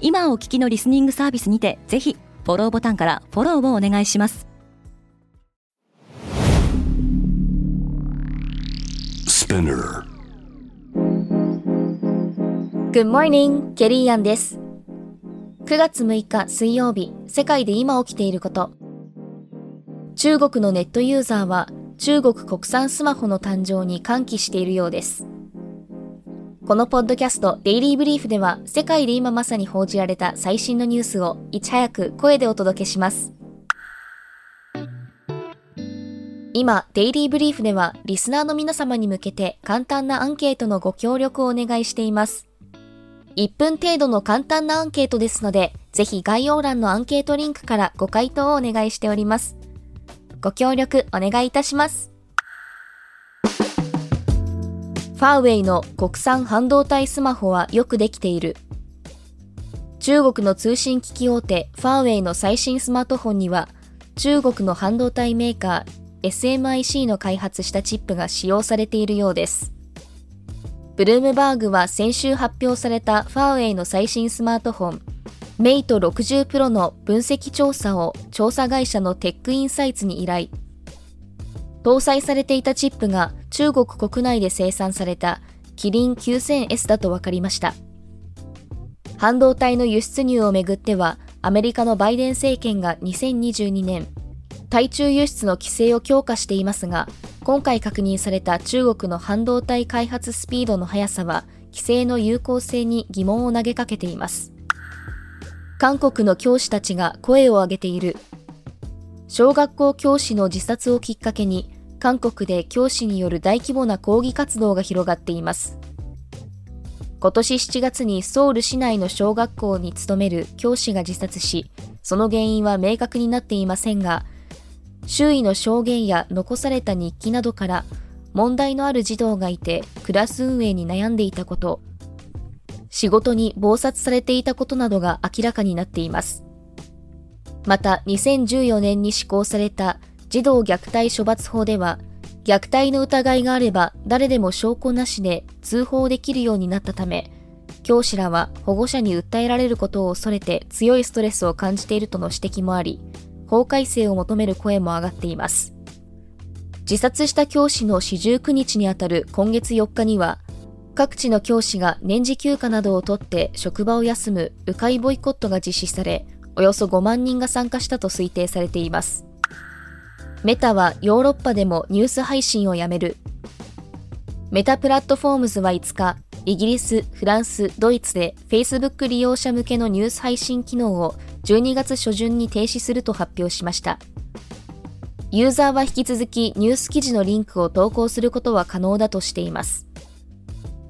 今お聞きのリスニングサービスにてぜひフォローボタンからフォローをお願いします Spinner. Good morning, ケリーアンです。9月6日水曜日、世界で今起きていること。中国のネットユーザーは中国国産スマホの誕生に歓喜しているようです。このポッドキャストデイリーブリーフでは世界で今まさに報じられた最新のニュースをいち早く声でお届けします。今、デイリーブリーフではリスナーの皆様に向けて簡単なアンケートのご協力をお願いしています。1分程度の簡単なアンケートですので、ぜひ概要欄のアンケートリンクからご回答をお願いしております。ご協力お願いいたします。ファーウェイの国産半導体スマホはよくできている。中国の通信機器大手ファーウェイの最新スマートフォンには、中国の半導体メーカー SMIC の開発したチップが使用されているようです。ブルームバーグは先週発表されたファーウェイの最新スマートフォン、メイト60プロの分析調査を調査会社のテックインサイツに依頼。搭載されていたチップが中国国内で生産されたキリン 9000S だと分かりました。半導体の輸出入をめぐっては、アメリカのバイデン政権が2022年、対中輸出の規制を強化していますが、今回確認された中国の半導体開発スピードの速さは、規制の有効性に疑問を投げかけています。韓国の教師たちが声を上げている。小学校教師の自殺をきっかけに、韓国で教師による大規模な抗議活動が広がっています。今年7月にソウル市内の小学校に勤める教師が自殺し、その原因は明確になっていませんが、周囲の証言や残された日記などから問題のある児童がいてクラス運営に悩んでいたこと、仕事に暴殺されていたことなどが明らかになっています。また2014年に施行された児童虐待処罰法では、虐待の疑いがあれば誰でも証拠なしで通報できるようになったため、教師らは保護者に訴えられることを恐れて強いストレスを感じているとの指摘もあり、法改正を求める声も上がっています。自殺した教師の四十九日にあたる今月4日には、各地の教師が年次休暇などを取って職場を休む迂回ボイコットが実施され、およそ5万人が参加したと推定されています。メタはヨーロッパでもニュース配信をやめる。メタプラットフォームズは5日、イギリス、フランス、ドイツで Facebook 利用者向けのニュース配信機能を12月初旬に停止すると発表しました。ユーザーは引き続きニュース記事のリンクを投稿することは可能だとしています。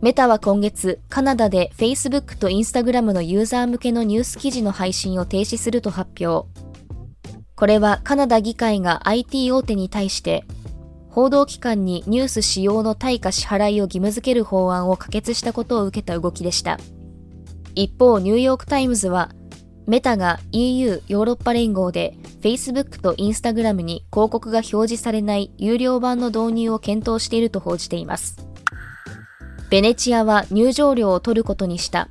メタは今月、カナダで Facebook と Instagram のユーザー向けのニュース記事の配信を停止すると発表。これはカナダ議会が IT 大手に対して、報道機関にニュース使用の対価支払いを義務付ける法案を可決したことを受けた動きでした。一方、ニューヨークタイムズは、メタが EU ヨーロッパ連合で Facebook と Instagram に広告が表示されない有料版の導入を検討していると報じています。ベネチアは入場料を取ることにした。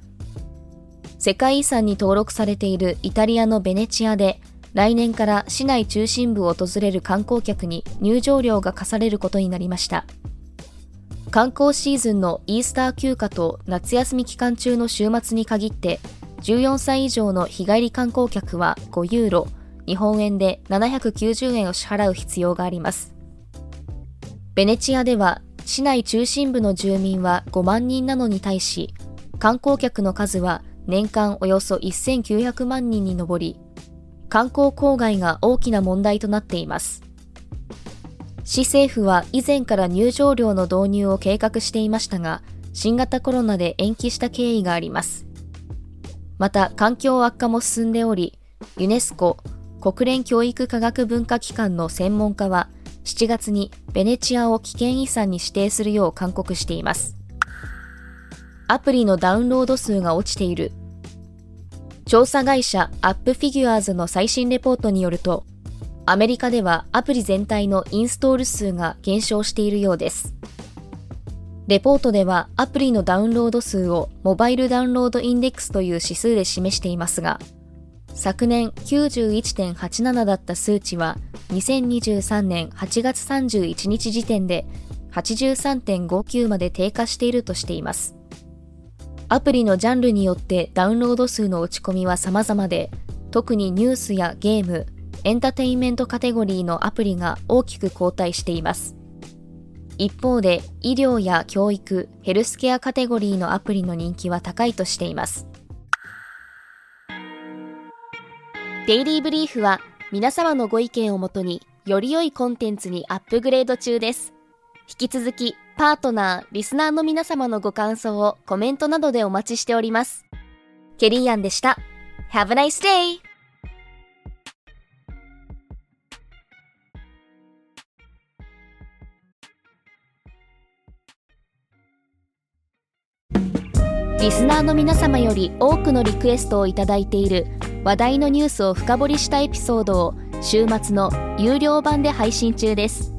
世界遺産に登録されているイタリアのベネチアで来年から市内中心部を訪れる観光客に入場料が課されることになりました。観光シーズンのイースター休暇と夏休み期間中の週末に限って14歳以上の日帰り観光客は5ユーロ、日本円で790円を支払う必要があります。ベネチアでは市内中心部の住民は5万人なのに対し、観光客の数は年間およそ1900万人に上り、観光郊外が大きな問題となっています。市政府は以前から入場料の導入を計画していましたが、新型コロナで延期した経緯があります。また環境悪化も進んでおり、ユネスコ国連教育科学文化機関の専門家は7月にベネチアを危険遺産に指定するよう勧告しています。アプリのダウンロード数が落ちている。調査会社アップフィギュアーズの最新レポートによると、アメリカではアプリ全体のインストール数が減少しているようです。レポートではアプリのダウンロード数をモバイルダウンロードインデックスという指数で示していますが、昨年91.87だった数値は2023年8月31日時点で83.59まで低下しているとしています。アプリのジャンルによってダウンロード数の落ち込みは様々で、特にニュースやゲーム、エンターテインメントカテゴリーのアプリが大きく後退しています。一方で医療や教育、ヘルスケアカテゴリーのアプリの人気は高いとしています。デイリーブリーフは皆様のご意見をもとにより良いコンテンツにアップグレード中です。引き続きパートナー、リスナーの皆様のご感想をコメントなどでお待ちしております。ケリーアンでした。Have a nice day! リスナーの皆様より多くのリクエストをいただいている話題のニュースを深掘りしたエピソードを週末の有料版で配信中です